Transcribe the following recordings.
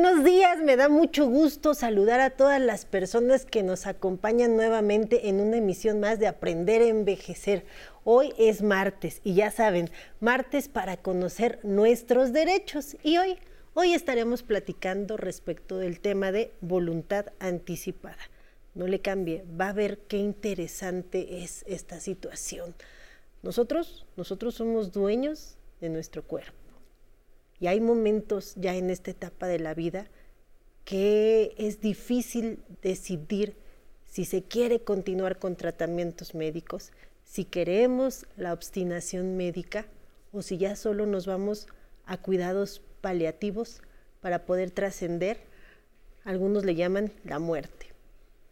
Buenos días, me da mucho gusto saludar a todas las personas que nos acompañan nuevamente en una emisión más de Aprender a Envejecer. Hoy es martes y ya saben, martes para conocer nuestros derechos y hoy, hoy estaremos platicando respecto del tema de voluntad anticipada. No le cambie, va a ver qué interesante es esta situación. Nosotros, nosotros somos dueños de nuestro cuerpo y hay momentos ya en esta etapa de la vida que es difícil decidir si se quiere continuar con tratamientos médicos, si queremos la obstinación médica o si ya solo nos vamos a cuidados paliativos para poder trascender, algunos le llaman la muerte.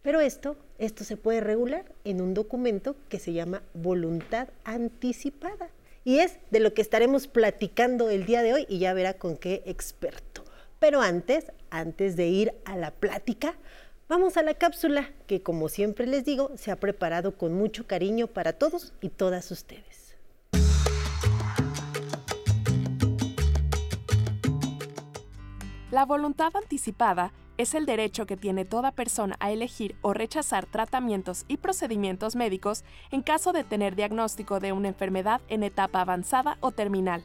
Pero esto, esto se puede regular en un documento que se llama voluntad anticipada y es de lo que estaremos platicando el día de hoy y ya verá con qué experto. Pero antes, antes de ir a la plática, vamos a la cápsula que como siempre les digo, se ha preparado con mucho cariño para todos y todas ustedes. La voluntad anticipada es el derecho que tiene toda persona a elegir o rechazar tratamientos y procedimientos médicos en caso de tener diagnóstico de una enfermedad en etapa avanzada o terminal.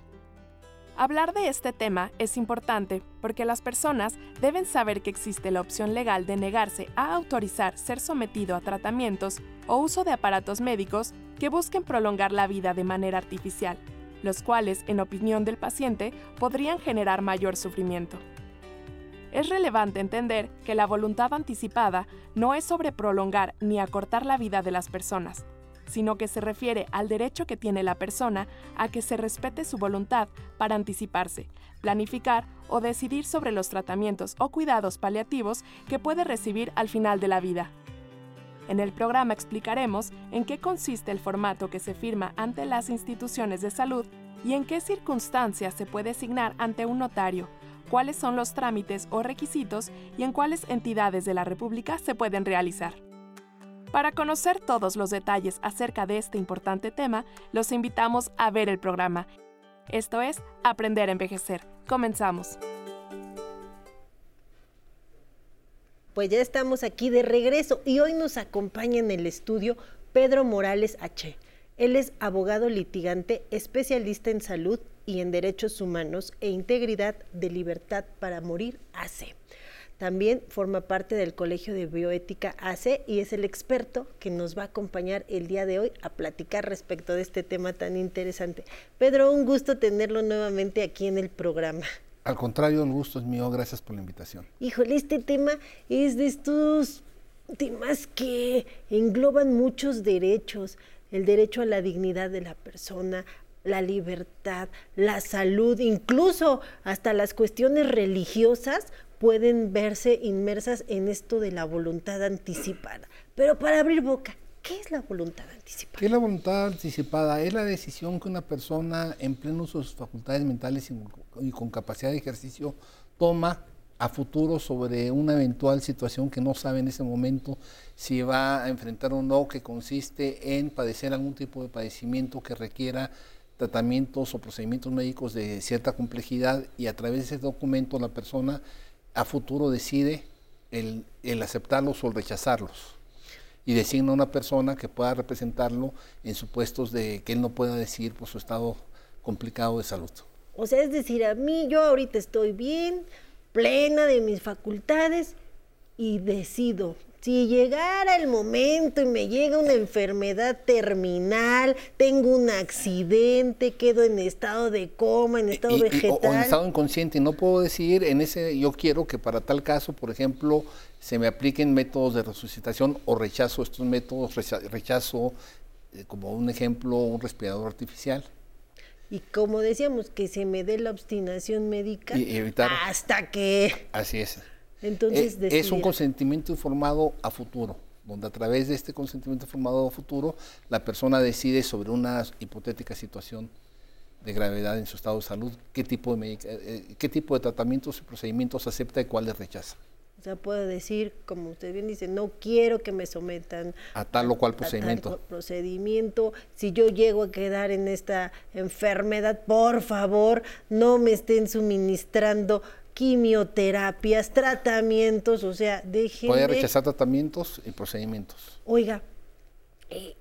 Hablar de este tema es importante porque las personas deben saber que existe la opción legal de negarse a autorizar ser sometido a tratamientos o uso de aparatos médicos que busquen prolongar la vida de manera artificial, los cuales, en opinión del paciente, podrían generar mayor sufrimiento es relevante entender que la voluntad anticipada no es sobre prolongar ni acortar la vida de las personas, sino que se refiere al derecho que tiene la persona a que se respete su voluntad para anticiparse, planificar o decidir sobre los tratamientos o cuidados paliativos que puede recibir al final de la vida. En el programa explicaremos en qué consiste el formato que se firma ante las instituciones de salud y en qué circunstancias se puede asignar ante un notario, cuáles son los trámites o requisitos y en cuáles entidades de la República se pueden realizar. Para conocer todos los detalles acerca de este importante tema, los invitamos a ver el programa. Esto es Aprender a Envejecer. Comenzamos. Pues ya estamos aquí de regreso y hoy nos acompaña en el estudio Pedro Morales H. Él es abogado litigante, especialista en salud y en Derechos Humanos e Integridad de Libertad para Morir, AC. También forma parte del Colegio de Bioética AC y es el experto que nos va a acompañar el día de hoy a platicar respecto de este tema tan interesante. Pedro, un gusto tenerlo nuevamente aquí en el programa. Al contrario, el gusto es mío, gracias por la invitación. Híjole, este tema es de estos temas que engloban muchos derechos, el derecho a la dignidad de la persona, la libertad, la salud, incluso hasta las cuestiones religiosas pueden verse inmersas en esto de la voluntad anticipada. Pero para abrir boca, ¿qué es la voluntad anticipada? ¿Qué es la voluntad anticipada? Es la decisión que una persona en pleno sus facultades mentales y con capacidad de ejercicio toma a futuro sobre una eventual situación que no sabe en ese momento si va a enfrentar o no, que consiste en padecer algún tipo de padecimiento que requiera tratamientos o procedimientos médicos de cierta complejidad y a través de ese documento la persona a futuro decide el, aceptarlos o el rechazarlos y designa una persona que pueda representarlo en supuestos de que él no pueda decir por su estado complicado de salud. O sea, es decir, a mí yo ahorita estoy bien, plena de mis facultades y decido si llegara el momento y me llega una enfermedad terminal, tengo un accidente, quedo en estado de coma, en estado vegetal. o, en estado inconsciente, no puedo decir en ese, yo quiero que para tal caso, por ejemplo, se me apliquen métodos de resucitación o rechazo estos métodos, rechazo, eh, como un ejemplo, un respirador artificial. Y como decíamos, que se me dé la obstinación médica hasta que... Así es. Entonces, eh, es un consentimiento informado a futuro, donde a través de este consentimiento informado a futuro, la persona decide sobre una hipotética situación de gravedad en su estado de salud, qué tipo de, eh, eh, qué tipo de tratamientos y procedimientos acepta y cuáles rechaza. O sea, puede decir, como usted bien dice, no quiero que me sometan a tal o cual procedimiento. procedimiento. Si yo llego a quedar en esta enfermedad, por favor, no me estén suministrando quimioterapias, tratamientos, o sea, déjenme... Puede rechazar tratamientos y procedimientos. Oiga, eh,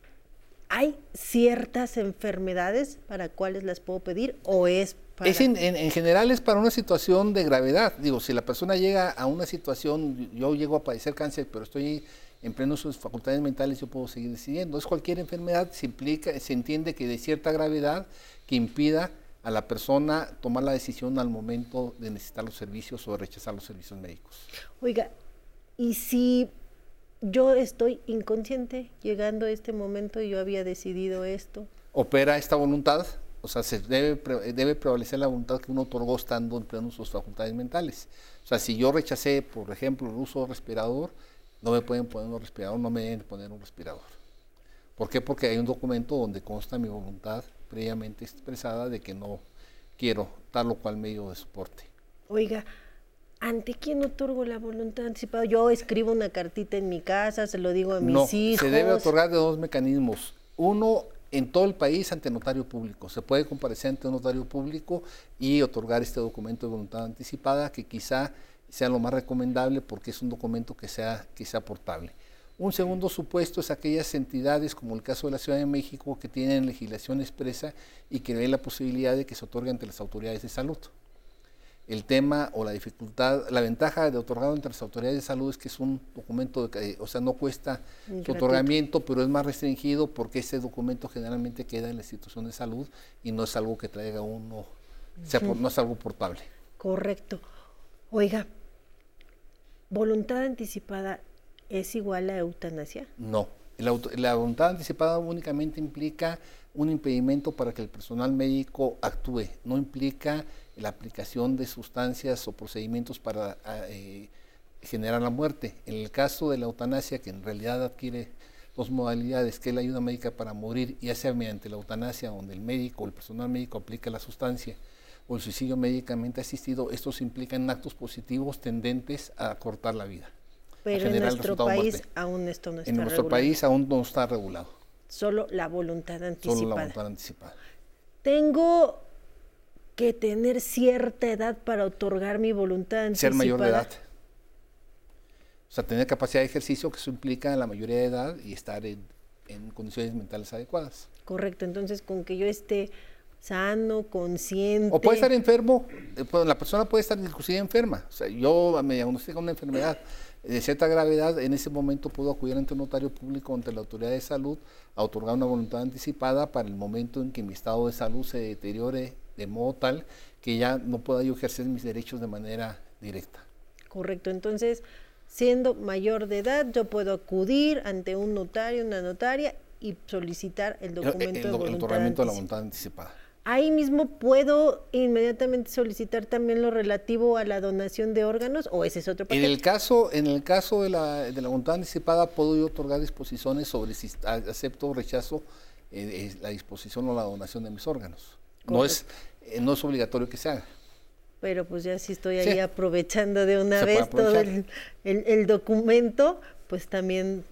¿hay ciertas enfermedades para cuáles las puedo pedir o es para... Es en, en- en general es para una situación de gravedad. Digo, si la persona llega a una situación, yo llego a padecer cáncer, pero estoy en pleno sus facultades mentales, yo puedo seguir decidiendo. Es cualquier enfermedad, se implica, se entiende que de cierta gravedad que impida a la persona tomar la decisión al momento de necesitar los servicios o de rechazar los servicios médicos. Oiga, ¿y si yo estoy inconsciente llegando a este momento y yo había decidido esto? opera esta voluntad, o sea, se debe, pre- debe prevalecer la voluntad que uno otorgó estando en pleno sus facultades mentales. O sea, si yo rechacé, por ejemplo, el uso de respirador, no me pueden poner un respirador, no me deben poner un respirador. ¿Por qué? Porque hay un documento donde consta mi voluntad previamente expresada de que no quiero tal o cual medio de soporte. Oiga, ¿ante quién otorgo la voluntad anticipada? Yo escribo una cartita en mi casa, se lo digo a mis no, hijos. se debe otorgar de dos mecanismos. Uno, en todo el país ante notario público. Se puede comparecer ante un notario público y otorgar este documento de voluntad anticipada, que quizá sea lo más recomendable porque es un documento que sea, que sea portable. Un segundo supuesto es aquellas entidades, como el caso de la Ciudad de México, que tienen legislación expresa y que ve la posibilidad de que se otorgue ante las autoridades de salud. El tema o la dificultad, la ventaja de otorgado entre las autoridades de salud es que es un documento, de, o sea, no cuesta su otorgamiento, pero es más restringido porque ese documento generalmente queda en la institución de salud y no es algo que traiga uno, sea, por- no es algo portable. Correcto. Oiga, ¿voluntad anticipada es igual a eutanasia? No. La voluntad anticipada únicamente implica un impedimento para que el personal médico actúe, no implica la aplicación de sustancias o procedimientos para ah, eh, generar la muerte. En el caso de la eutanasia, que en realidad adquiere dos modalidades, que es la ayuda médica para morir, ya sea mediante la eutanasia, donde el médico o el personal médico aplica la sustancia, o el suicidio médicamente asistido, estos implican actos positivos tendentes a cortar la vida. Pero en nuestro país muerte. aún esto no está En nuestro regulado. país aún no está regulado, Solo la voluntad anticipada. solo la voluntad anticipada. Tengo que tener cierta edad para otorgar mi voluntad anticipada. Ser mayor de edad. O sea, tener capacidad de ejercicio, que eso implica la mayoría de edad y estar en, en condiciones mentales adecuadas. Correcto, entonces con que yo esté sano, consciente. O puede estar enfermo, eh, la persona puede estar inclusive enferma. O sea, yo me diagnostico una enfermedad de cierta gravedad, en ese momento puedo acudir ante un notario público, ante la autoridad de salud, a otorgar una voluntad anticipada para el momento en que mi estado de salud se deteriore de modo tal que ya no pueda yo ejercer mis derechos de manera directa. Correcto, entonces siendo mayor de edad yo puedo acudir ante un notario, una notaria y solicitar el El- documento el, de el voluntad otorgamiento de la voluntad anticipada. Ahí mismo puedo inmediatamente solicitar también lo relativo a la donación de órganos o ese es otro En paquete. el caso, en el caso de la, de la voluntad anticipada, puedo yo otorgar disposiciones sobre si acepto o rechazo eh, eh, la disposición o la donación de mis órganos. No es, eh, no es obligatorio que se haga. Pero pues ya si estoy Sí. ahí aprovechando de una Se vez todo el, el- el documento, pues también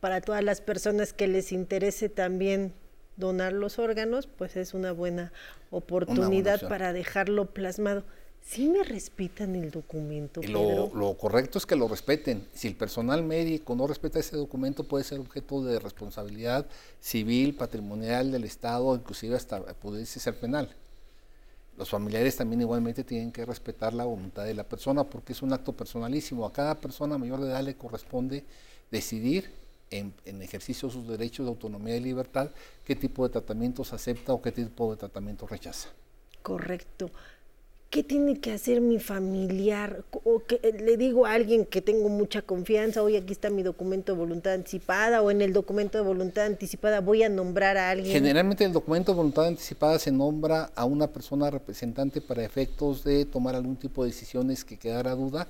para todas las personas que les interese también donar los órganos, pues es una buena oportunidad para dejarlo plasmado. ¿Sí me respetan el documento, Pedro? Lo, lo correcto es que lo respeten. Si el personal médico no respeta ese documento, puede ser objeto de responsabilidad civil, patrimonial del Estado, inclusive hasta pudiese ser penal. Los familiares también igualmente tienen que respetar la voluntad de la persona porque es un acto personalísimo. A cada persona mayor de edad le corresponde decidir en, en ejercicio de sus derechos de autonomía y libertad qué tipo de tratamientos acepta o qué tipo de tratamientos rechaza. Correcto. ¿Qué tiene que hacer mi familiar? O que eh, le digo a alguien que tengo mucha confianza, oye, aquí está mi documento de voluntad anticipada, o en el documento de voluntad anticipada voy a nombrar a alguien. Generalmente el documento de voluntad anticipada se nombra a una persona representante para efectos de tomar algún tipo de decisiones que quedara duda.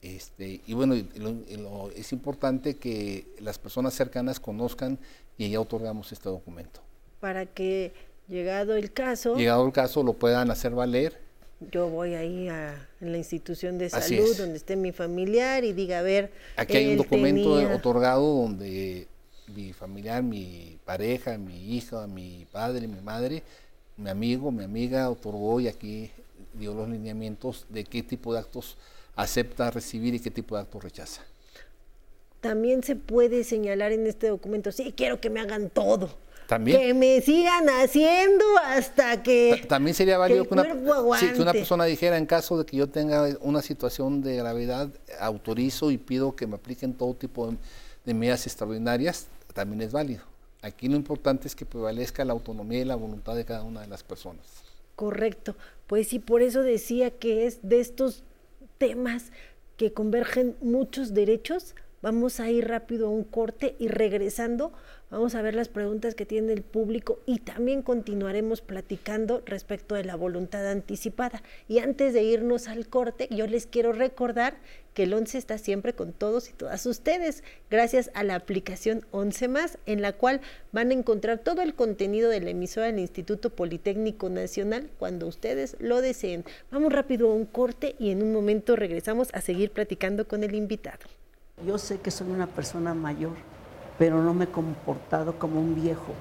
Este, y bueno, y lo- y lo- es importante que las personas cercanas conozcan y ya otorgamos este documento. para que llegado el caso, Llegado el caso, lo puedan hacer valer. Yo voy ahí a en la institución de salud donde esté mi familiar y diga, a ver, Aquí hay un documento tenía- otorgado donde mi familiar, mi pareja, mi hija, mi padre, mi madre, mi amigo, mi amiga otorgó y aquí dio los lineamientos de qué tipo de actos acepta recibir y qué tipo de actos rechaza. También se puede señalar en este documento, sí, quiero que me hagan todo. ¿También? Que me sigan haciendo hasta que. También sería válido que, una, que una persona dijera: en caso de que yo tenga una situación de gravedad, autorizo y pido que me apliquen todo tipo de, de medidas extraordinarias, también es válido. Aquí lo importante es que prevalezca la autonomía y la voluntad de cada una de las personas. Correcto. Pues sí, por eso decía que es de estos temas que convergen muchos derechos. Vamos a ir rápido a un corte y regresando Vamos a ver las preguntas que tiene el público y también continuaremos platicando respecto de la voluntad anticipada. Y antes de irnos al corte, yo les quiero recordar que el 11 está siempre con todos y todas ustedes, gracias a la aplicación 11 más, en la cual van a encontrar todo el contenido de la emisora del Instituto Politécnico Nacional cuando ustedes lo deseen. Vamos rápido a un corte y en un momento regresamos a seguir platicando con el invitado. Yo sé que soy una persona mayor pero no me he comportado como un viejo.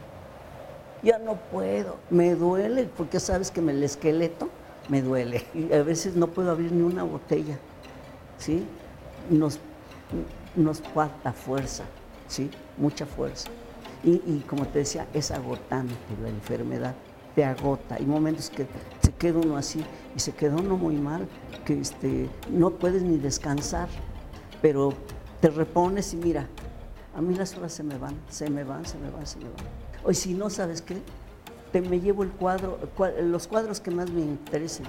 Ya no puedo, me duele, porque sabes que el esqueleto me duele. Y a veces no puedo abrir ni una botella, ¿sí? Nos, nos falta fuerza, ¿sí? Mucha fuerza. Y, como te decía, es agotante la enfermedad, te agota. Hay momentos que se queda uno así y se queda uno muy mal, que este, no puedes ni descansar, pero te repones y mira, a mí las horas se me van, se me van, se me van, se me van. Hoy si no, ¿sabes qué? Te me llevo el cuadro, los cuadros que más me interesen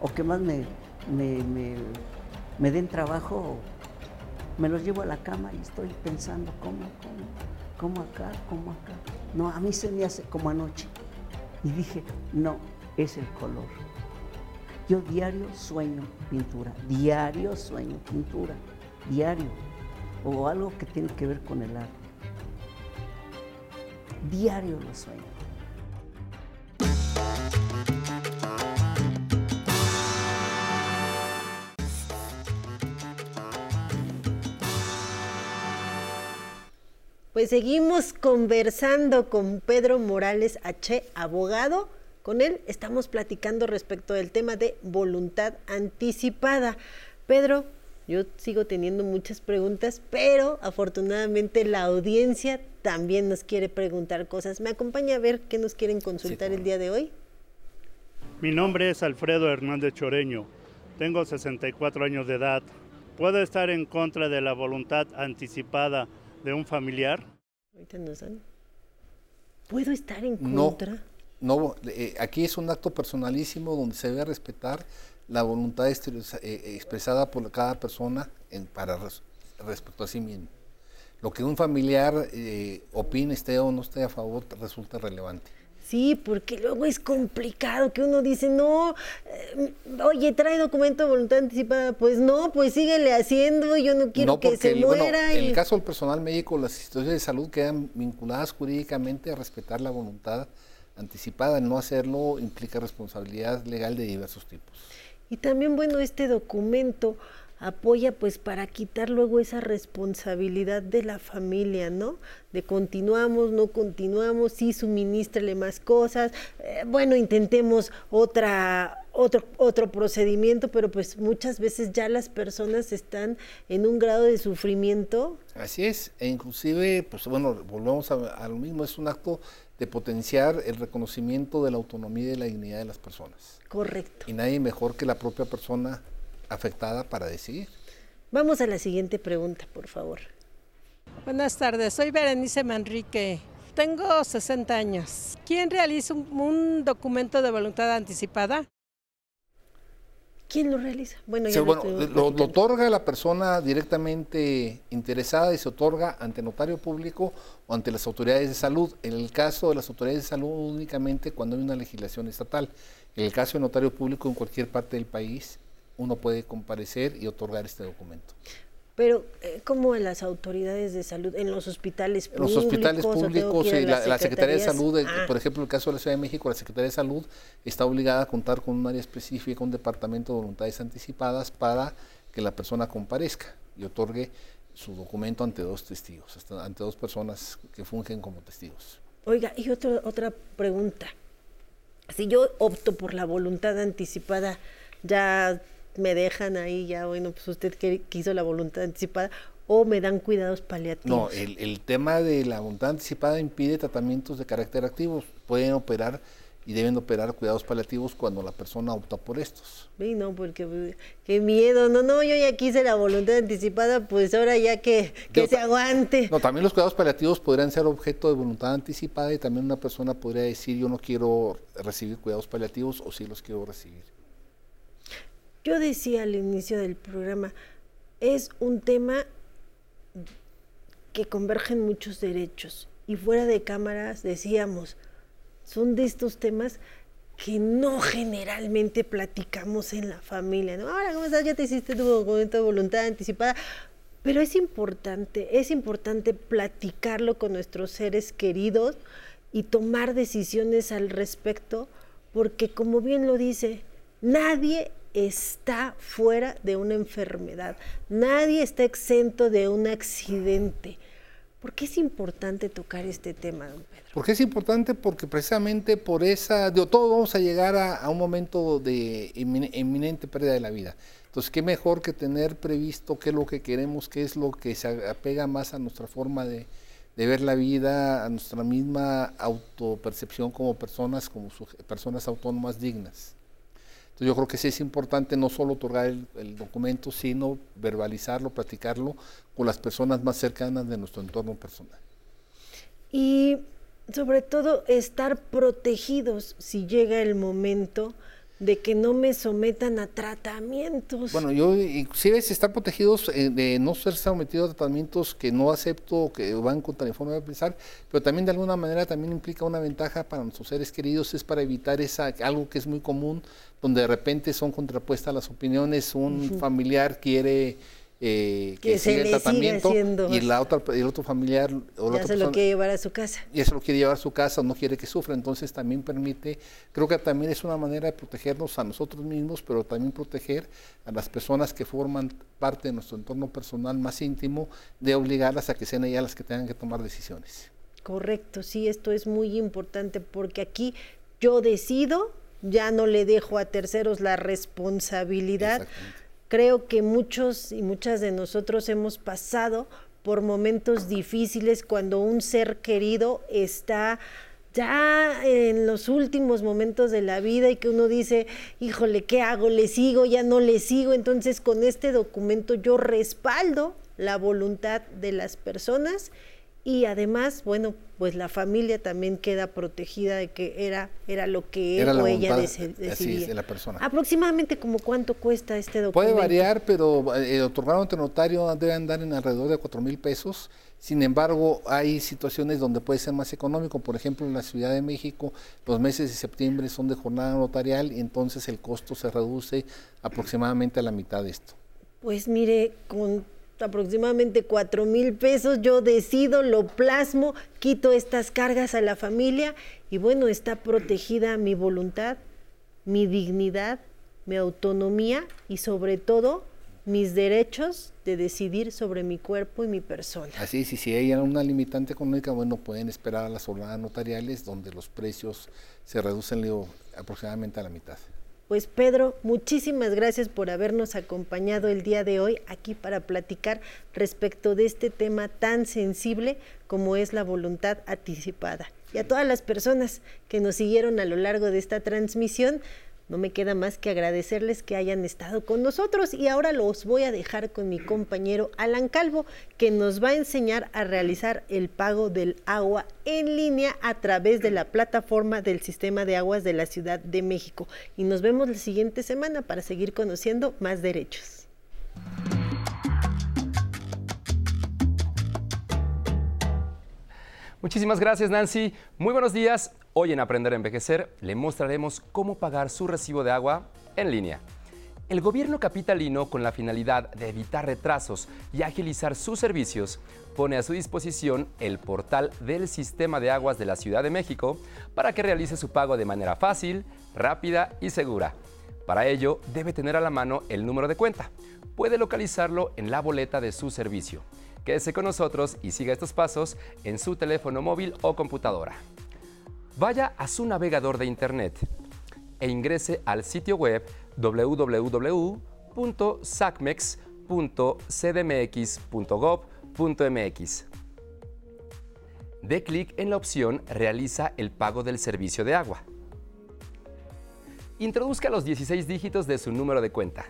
o que más me, me, den trabajo, me los llevo a la cama y estoy pensando cómo, cómo, cómo acá, cómo acá. No, a mí se me hace como anoche. Y dije, no, es el color. Yo diario sueño pintura, diario sueño pintura, diario o algo que tiene que ver con el arte. Diario lo sueño. Pues seguimos conversando con Pedro Morales H., abogado. Con él estamos platicando respecto del tema de voluntad anticipada. Pedro, yo sigo teniendo muchas preguntas, pero afortunadamente la audiencia también nos quiere preguntar cosas. ¿Me acompaña a ver qué nos quieren consultar el día de hoy? Mi nombre es Alfredo Hernández Choreño. Tengo 64 años de edad. ¿Puedo estar en contra de la voluntad anticipada de un familiar? Ahorita nos ¿Puedo estar en contra? No, eh, aquí es un acto personalísimo donde se debe respetar la voluntad eh, expresada por cada persona para respecto a sí mismo. Lo que un familiar eh, opine, esté o no esté a favor, resulta relevante. Sí, porque luego es complicado que uno dice, no, eh, oye, trae documento de voluntad anticipada. Pues no, pues síguele haciendo, yo no quiero que se muera. En el caso del personal médico, las instituciones de salud quedan vinculadas jurídicamente a respetar la voluntad anticipada. No hacerlo implica responsabilidad legal de diversos tipos. Y también, bueno, este documento apoya pues para quitar luego esa responsabilidad de la familia, ¿no? De continuamos, no continuamos, sí, suministrele más cosas, eh, bueno, intentemos otra, otro, otro procedimiento, pero pues muchas veces ya las personas están en un grado de sufrimiento. Así es, e inclusive, pues bueno, volvemos a, a lo mismo, es un acto de potenciar el reconocimiento de la autonomía y de la dignidad de las personas. Correcto. Y nadie mejor que la propia persona afectada para decidir. Vamos a la siguiente pregunta, por favor. Buenas tardes, soy Berenice Manrique. Tengo 60 años. ¿Quién realiza un documento de voluntad anticipada? ¿Quién lo realiza? Bueno, ya lo, otorga la persona directamente interesada y se otorga ante notario público o ante las autoridades de salud. En el caso de las autoridades de salud únicamente cuando hay una legislación estatal. En el caso de notario público en cualquier parte del país uno puede comparecer y otorgar este documento. Pero, eh, ¿cómo en las autoridades de salud? ¿En los hospitales públicos? Los hospitales públicos, y la, Secretaría de Salud, eh, ah. por ejemplo, en el caso de la Ciudad de México, la Secretaría de Salud está obligada a contar con un área específica, un departamento de voluntades anticipadas para que la persona comparezca y otorgue su documento ante dos testigos, ante dos personas que fungen como testigos. Oiga, y otra otra pregunta. si yo opto por la voluntad anticipada, ya me dejan ahí, ya bueno, pues usted quiso la voluntad anticipada, o me dan cuidados paliativos. No, el, el tema de la voluntad anticipada impide tratamientos de carácter activo. Pueden operar y deben operar cuidados paliativos cuando la persona opta por estos. Sí, no, porque pues, qué miedo, no, no, yo ya quise la voluntad anticipada, pues ahora ya que, que se aguante. No, también los cuidados paliativos podrían ser objeto de voluntad anticipada y también una persona podría decir yo no quiero recibir cuidados paliativos o sí los quiero recibir. Yo decía al inicio del programa, es un tema que convergen muchos derechos y fuera de cámaras decíamos, son de estos temas que no generalmente platicamos en la familia. Ahora, ¿cómo estás? Ya te hiciste tu documento de voluntad anticipada. Pero es importante, es importante platicarlo con nuestros seres queridos y tomar decisiones al respecto, porque como bien lo dice, nadie está fuera de una enfermedad, nadie está exento de un accidente. ¿Por qué es importante tocar este tema, don Pedro? Porque es importante porque precisamente por esa, de todos vamos a llegar a, un momento de inminente pérdida de la vida. Entonces, qué mejor que tener previsto qué es lo que queremos, qué es lo que se apega más a nuestra forma de, ver la vida, a nuestra misma autopercepción como personas, como personas autónomas dignas yo creo que sí es importante no solo otorgar el, documento, sino verbalizarlo, platicarlo con las personas más cercanas de nuestro entorno personal. Y sobre todo estar protegidos si llega el momento de que no me sometan a tratamientos. Bueno, yo inclusive si estar protegidos eh, de no ser sometidos a tratamientos que no acepto, que van contra mi forma de pensar, pero también de alguna manera también implica una ventaja para nuestros seres queridos, es para evitar esa algo que es muy común, donde de repente son contrapuestas las opiniones, un familiar quiere eh, que, siga el tratamiento y la otra el otro familiar o ya se lo quiere llevar a su casa. Y se lo quiere llevar a su casa o no quiere que sufra. Entonces también permite creo que también es una manera de protegernos a nosotros mismos pero también proteger a las personas que forman parte de nuestro entorno personal más íntimo de obligarlas a que sean ellas las que tengan que tomar decisiones. Correcto sí esto es muy importante porque aquí yo decido ya no le dejo a terceros la responsabilidad Creo que muchos y muchas de nosotros hemos pasado por momentos difíciles cuando un ser querido está ya en los últimos momentos de la vida y que uno dice, híjole, ¿qué hago? ¿Le sigo? ¿Ya no le sigo? Entonces con este documento yo respaldo la voluntad de las personas y además, bueno, pues la familia también queda protegida de que era, era lo que él o ella decidía. de la persona. Aproximadamente como cuánto cuesta este documento. Puede variar, pero el eh, otorgado ante notario debe andar en alrededor de cuatro mil pesos. Sin embargo, hay situaciones donde puede ser más económico. Por ejemplo, en la Ciudad de México, los meses de septiembre son de jornada notarial y entonces el costo se reduce aproximadamente a la mitad de esto. Pues mire, con aproximadamente cuatro mil pesos, yo decido, lo plasmo, quito estas cargas a la familia y bueno, está protegida mi voluntad, mi dignidad, mi autonomía y sobre todo mis derechos de decidir sobre mi cuerpo y mi persona. Así es, y si hay una limitante económica, bueno, pueden esperar a las jornadas notariales donde los precios se reducen aproximadamente a la mitad. Pues Pedro, muchísimas gracias por habernos acompañado el día de hoy aquí para platicar respecto de este tema tan sensible como es la voluntad anticipada. Y a todas las personas que nos siguieron a lo largo de esta transmisión, no me queda más que agradecerles que hayan estado con nosotros y ahora los voy a dejar con mi compañero Alan Calvo, que nos va a enseñar a realizar el pago del agua en línea a través de la plataforma del Sistema de Aguas de la Ciudad de México. Y nos vemos la siguiente semana para seguir conociendo más derechos. Muchísimas gracias Nancy. Muy buenos días. Hoy en Aprender a Envejecer le mostraremos cómo pagar su recibo de agua en línea. El gobierno capitalino, con la finalidad de evitar retrasos y agilizar sus servicios, pone a su disposición el portal del Sistema de Aguas de la Ciudad de México para que realice su pago de manera fácil, rápida y segura. Para ello, debe tener a la mano el número de cuenta. Puede localizarlo en la boleta de su servicio. Quédese con nosotros y siga estos pasos en su teléfono móvil o computadora. Vaya a su navegador de Internet e ingrese al sitio web www.sacmex.cdmx.gov.mx. Dé clic en la opción Realiza el pago del servicio de agua. Introduzca los 16 dígitos de su número de cuenta.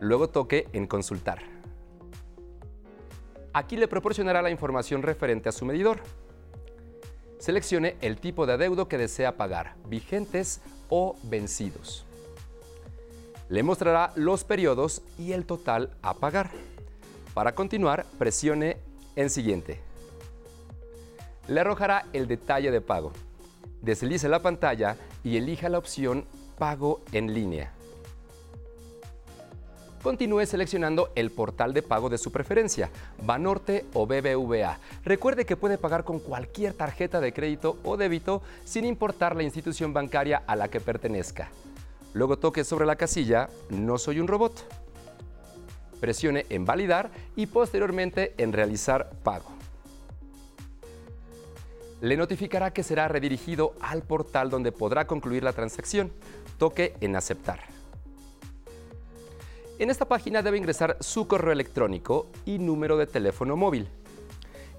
Luego toque en Consultar. Aquí le proporcionará la información referente a su medidor. Seleccione el tipo de adeudo que desea pagar, vigentes o vencidos. Le mostrará los periodos y el total a pagar. Para continuar, presione en Siguiente. Le arrojará el detalle de pago. Deslice la pantalla y elija la opción Pago en línea. Continúe seleccionando el portal de pago de su preferencia, Banorte o BBVA. Recuerde que puede pagar con cualquier tarjeta de crédito o débito sin importar la institución bancaria a la que pertenezca. Luego toque sobre la casilla No soy un robot. Presione en Validar y posteriormente en Realizar pago. Le notificará que será redirigido al portal donde podrá concluir la transacción. Toque en Aceptar. En esta página debe ingresar su correo electrónico y número de teléfono móvil.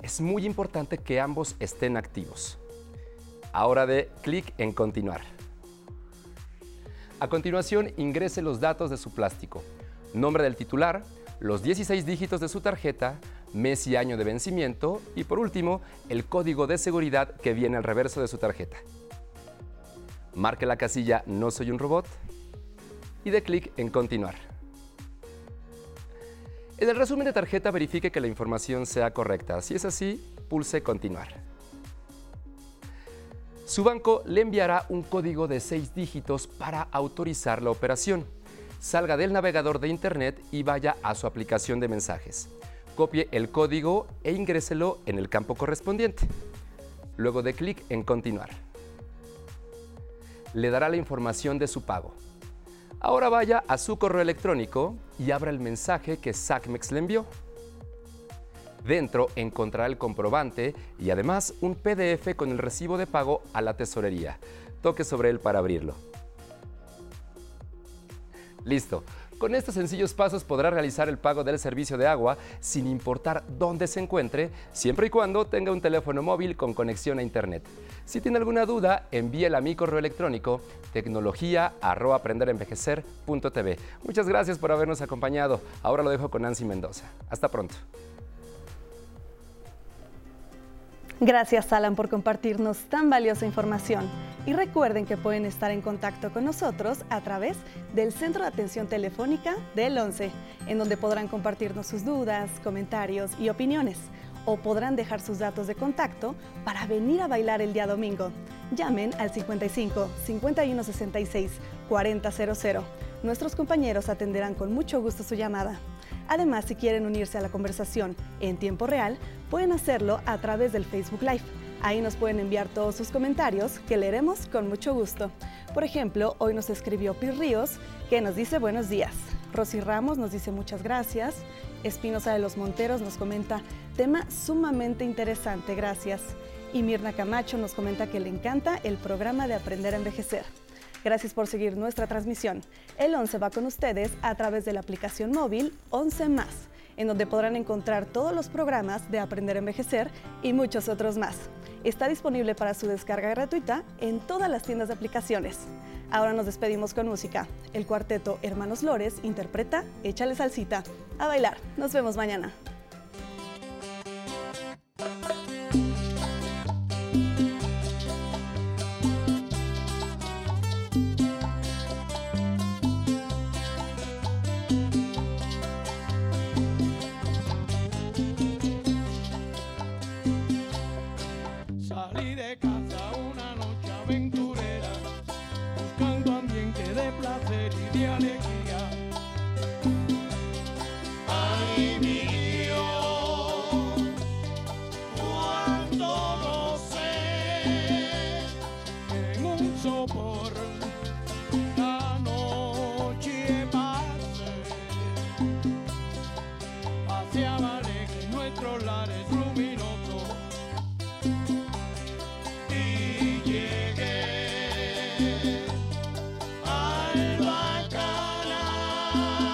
Es muy importante que ambos estén activos. Ahora de clic en Continuar. A continuación, ingrese los datos de su plástico, nombre del titular, los 16 dígitos de su tarjeta, mes y año de vencimiento y por último, el código de seguridad que viene al reverso de su tarjeta. Marque la casilla No soy un robot y de clic en Continuar. En el resumen de tarjeta verifique que la información sea correcta. Si es así, pulse Continuar. Su banco le enviará un código de seis dígitos para autorizar la operación. Salga del navegador de Internet y vaya a su aplicación de mensajes. Copie el código e ingréselo en el campo correspondiente. Luego de clic en Continuar. Le dará la información de su pago. Ahora vaya a su correo electrónico y abra el mensaje que SACMEX le envió. Dentro encontrará el comprobante y además un PDF con el recibo de pago a la tesorería. Toque sobre él para abrirlo. Listo. Con estos sencillos pasos podrá realizar el pago del servicio de agua sin importar dónde se encuentre, siempre y cuando tenga un teléfono móvil con conexión a Internet. Si tiene alguna duda, envíela a mi correo electrónico tecnología.aprenderenvejecer.tv. Muchas gracias por habernos acompañado. Ahora lo dejo con Nancy Mendoza. Hasta pronto. Gracias Alan por compartirnos tan valiosa información. Y recuerden que pueden estar en contacto con nosotros a través del Centro de Atención Telefónica del 11, en donde podrán compartirnos sus dudas, comentarios y opiniones. O podrán dejar sus datos de contacto para venir a bailar el día domingo. Llamen al 55 5166 4000. Nuestros compañeros atenderán con mucho gusto su llamada. Además, si quieren unirse a la conversación en tiempo real, pueden hacerlo a través del Facebook Live. Ahí nos pueden enviar todos sus comentarios que leeremos con mucho gusto. Por ejemplo, hoy nos escribió Pir Ríos que nos dice buenos días. Rosy Ramos nos dice muchas gracias. Espinosa de los Monteros nos comenta tema sumamente interesante, gracias. Y Mirna Camacho nos comenta que le encanta el programa de Aprender a Envejecer. Gracias por seguir nuestra transmisión. El 11 va con ustedes a través de la aplicación móvil 11 más, en donde podrán encontrar todos los programas de Aprender a Envejecer y muchos otros más. Está disponible para su descarga gratuita en todas las tiendas de aplicaciones. Ahora nos despedimos con música. El cuarteto Hermanos Lores interpreta Échale salsita. A bailar. Nos vemos mañana. Bye.